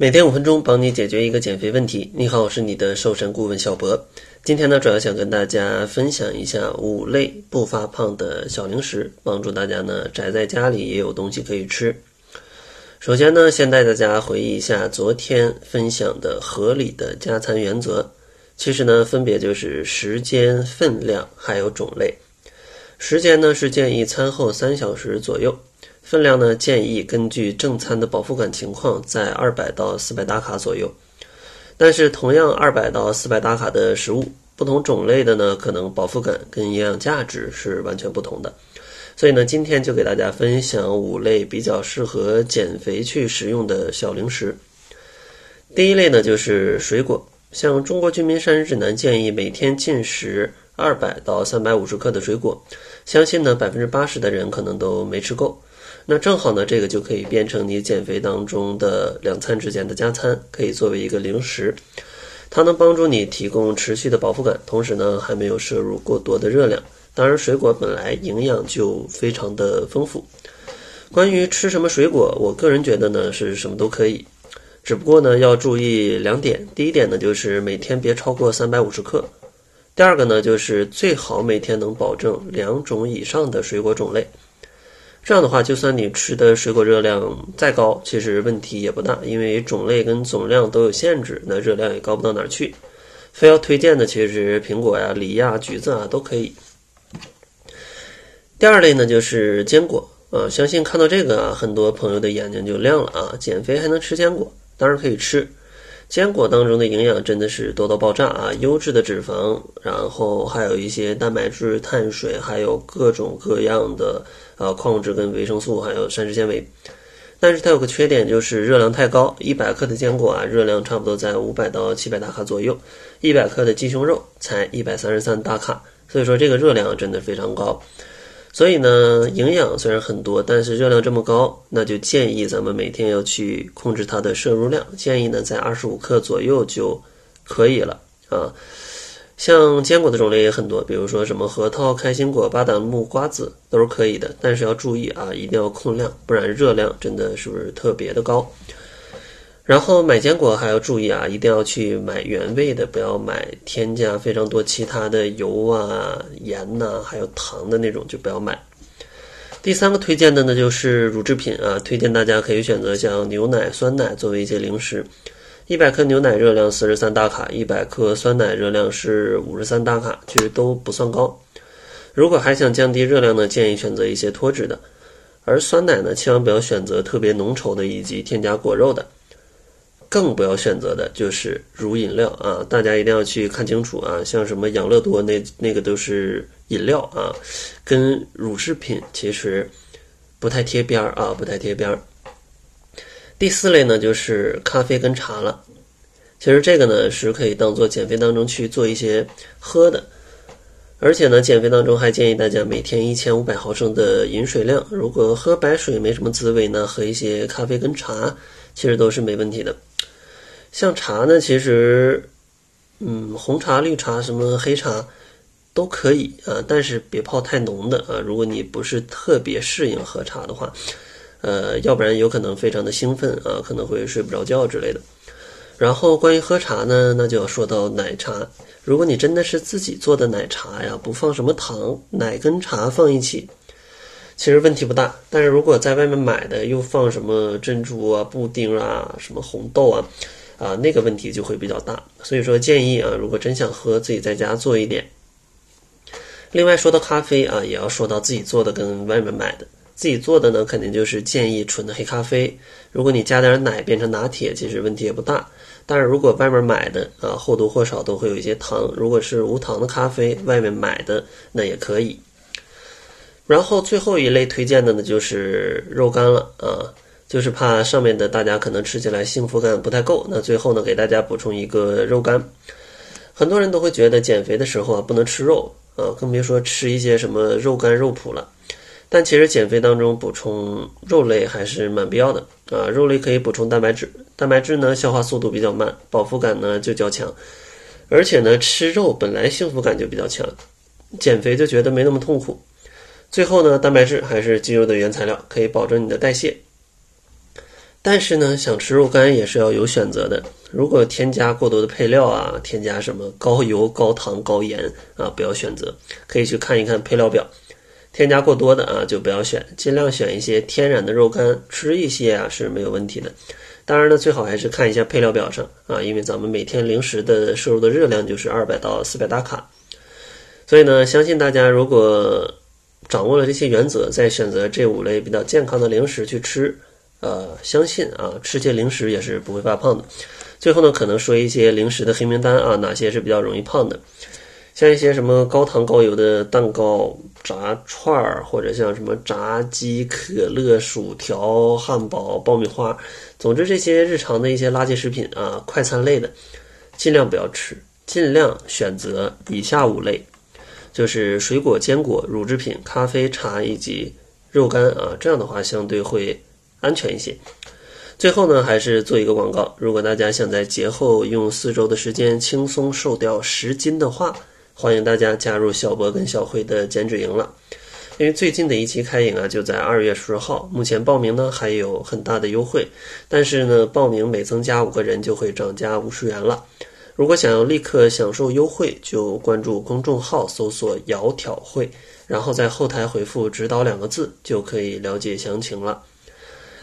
每天五分钟，帮你解决一个减肥问题。你好，我是你的瘦身顾问小博。今天呢，主要想跟大家分享一下五类不发胖的小零食，帮助大家呢宅在家里也有东西可以吃。首先呢，先带大家回忆一下昨天分享的合理的加餐原则。其实呢，分别就是时间、分量还有种类。时间呢是建议餐后三小时左右。分量呢，建议根据正餐的饱腹感情况，在二百到四百大卡左右。但是，同样二百到四百大卡的食物，不同种类的呢，可能饱腹感跟营养价值是完全不同的。所以呢，今天就给大家分享五类比较适合减肥去食用的小零食。第一类呢，就是水果，像《中国居民膳食指南》建议每天进食二百到三百五十克的水果，相信呢，百分之八十的人可能都没吃够。那正好呢，这个就可以变成你减肥当中的两餐之间的加餐，可以作为一个零食，它能帮助你提供持续的饱腹感，同时呢还没有摄入过多的热量。当然，水果本来营养就非常的丰富。关于吃什么水果，我个人觉得呢是什么都可以，只不过呢要注意两点。第一点呢就是每天别超过三百五十克，第二个呢就是最好每天能保证两种以上的水果种类。这样的话，就算你吃的水果热量再高，其实问题也不大，因为种类跟总量都有限制，那热量也高不到哪儿去。非要推荐的，其实苹果呀、梨呀、橘子啊都可以。第二类呢，就是坚果啊，相信看到这个啊，很多朋友的眼睛就亮了啊，减肥还能吃坚果？当然可以吃。坚果当中的营养真的是多到爆炸啊！优质的脂肪，然后还有一些蛋白质、碳水，还有各种各样的呃矿物质跟维生素，还有膳食纤维。但是它有个缺点，就是热量太高。一百克的坚果啊，热量差不多在五百到七百大卡左右；一百克的鸡胸肉才一百三十三大卡，所以说这个热量真的非常高。所以呢，营养虽然很多，但是热量这么高，那就建议咱们每天要去控制它的摄入量。建议呢，在二十五克左右就可以了啊。像坚果的种类也很多，比如说什么核桃、开心果、巴旦木、瓜子都是可以的，但是要注意啊，一定要控量，不然热量真的是不是特别的高。然后买坚果还要注意啊，一定要去买原味的，不要买添加非常多其他的油啊、盐呐，还有糖的那种，就不要买。第三个推荐的呢，就是乳制品啊，推荐大家可以选择像牛奶、酸奶作为一些零食。一百克牛奶热量四十三大卡，一百克酸奶热量是五十三大卡，其实都不算高。如果还想降低热量呢，建议选择一些脱脂的。而酸奶呢，千万不要选择特别浓稠的以及添加果肉的。更不要选择的就是乳饮料啊！大家一定要去看清楚啊！像什么养乐多那那个都是饮料啊，跟乳制品其实不太贴边儿啊，不太贴边儿。第四类呢就是咖啡跟茶了，其实这个呢是可以当做减肥当中去做一些喝的，而且呢减肥当中还建议大家每天一千五百毫升的饮水量。如果喝白水没什么滋味呢，喝一些咖啡跟茶，其实都是没问题的。像茶呢，其实，嗯，红茶、绿茶、什么黑茶都可以啊，但是别泡太浓的啊。如果你不是特别适应喝茶的话，呃，要不然有可能非常的兴奋啊，可能会睡不着觉之类的。然后关于喝茶呢，那就要说到奶茶。如果你真的是自己做的奶茶呀，不放什么糖，奶跟茶放一起，其实问题不大。但是如果在外面买的又放什么珍珠啊、布丁啊、什么红豆啊。啊，那个问题就会比较大，所以说建议啊，如果真想喝，自己在家做一点。另外说到咖啡啊，也要说到自己做的跟外面买的。自己做的呢，肯定就是建议纯的黑咖啡。如果你加点奶变成拿铁，其实问题也不大。但是如果外面买的啊，或多或少都会有一些糖。如果是无糖的咖啡，外面买的那也可以。然后最后一类推荐的呢，就是肉干了啊。就是怕上面的大家可能吃起来幸福感不太够，那最后呢给大家补充一个肉干。很多人都会觉得减肥的时候啊不能吃肉啊，更别说吃一些什么肉干肉脯了。但其实减肥当中补充肉类还是蛮必要的啊，肉类可以补充蛋白质，蛋白质呢消化速度比较慢，饱腹感呢就较强，而且呢吃肉本来幸福感就比较强，减肥就觉得没那么痛苦。最后呢蛋白质还是肌肉的原材料，可以保证你的代谢。但是呢，想吃肉干也是要有选择的。如果添加过多的配料啊，添加什么高油、高糖、高盐啊，不要选择。可以去看一看配料表，添加过多的啊就不要选，尽量选一些天然的肉干，吃一些啊是没有问题的。当然呢，最好还是看一下配料表上啊，因为咱们每天零食的摄入的热量就是二百到四百大卡。所以呢，相信大家如果掌握了这些原则，再选择这五类比较健康的零食去吃。呃，相信啊，吃些零食也是不会发胖的。最后呢，可能说一些零食的黑名单啊，哪些是比较容易胖的？像一些什么高糖高油的蛋糕、炸串儿，或者像什么炸鸡、可乐、薯条、汉堡、爆米花，总之这些日常的一些垃圾食品啊，快餐类的，尽量不要吃，尽量选择以下五类，就是水果、坚果、乳制品、咖啡、茶以及肉干啊，这样的话相对会。安全一些。最后呢，还是做一个广告。如果大家想在节后用四周的时间轻松瘦掉十斤的话，欢迎大家加入小博跟小慧的减脂营了。因为最近的一期开营啊，就在二月十号，目前报名呢还有很大的优惠。但是呢，报名每增加五个人就会涨价五十元了。如果想要立刻享受优惠，就关注公众号，搜索“窈窕会”，然后在后台回复“指导”两个字，就可以了解详情了。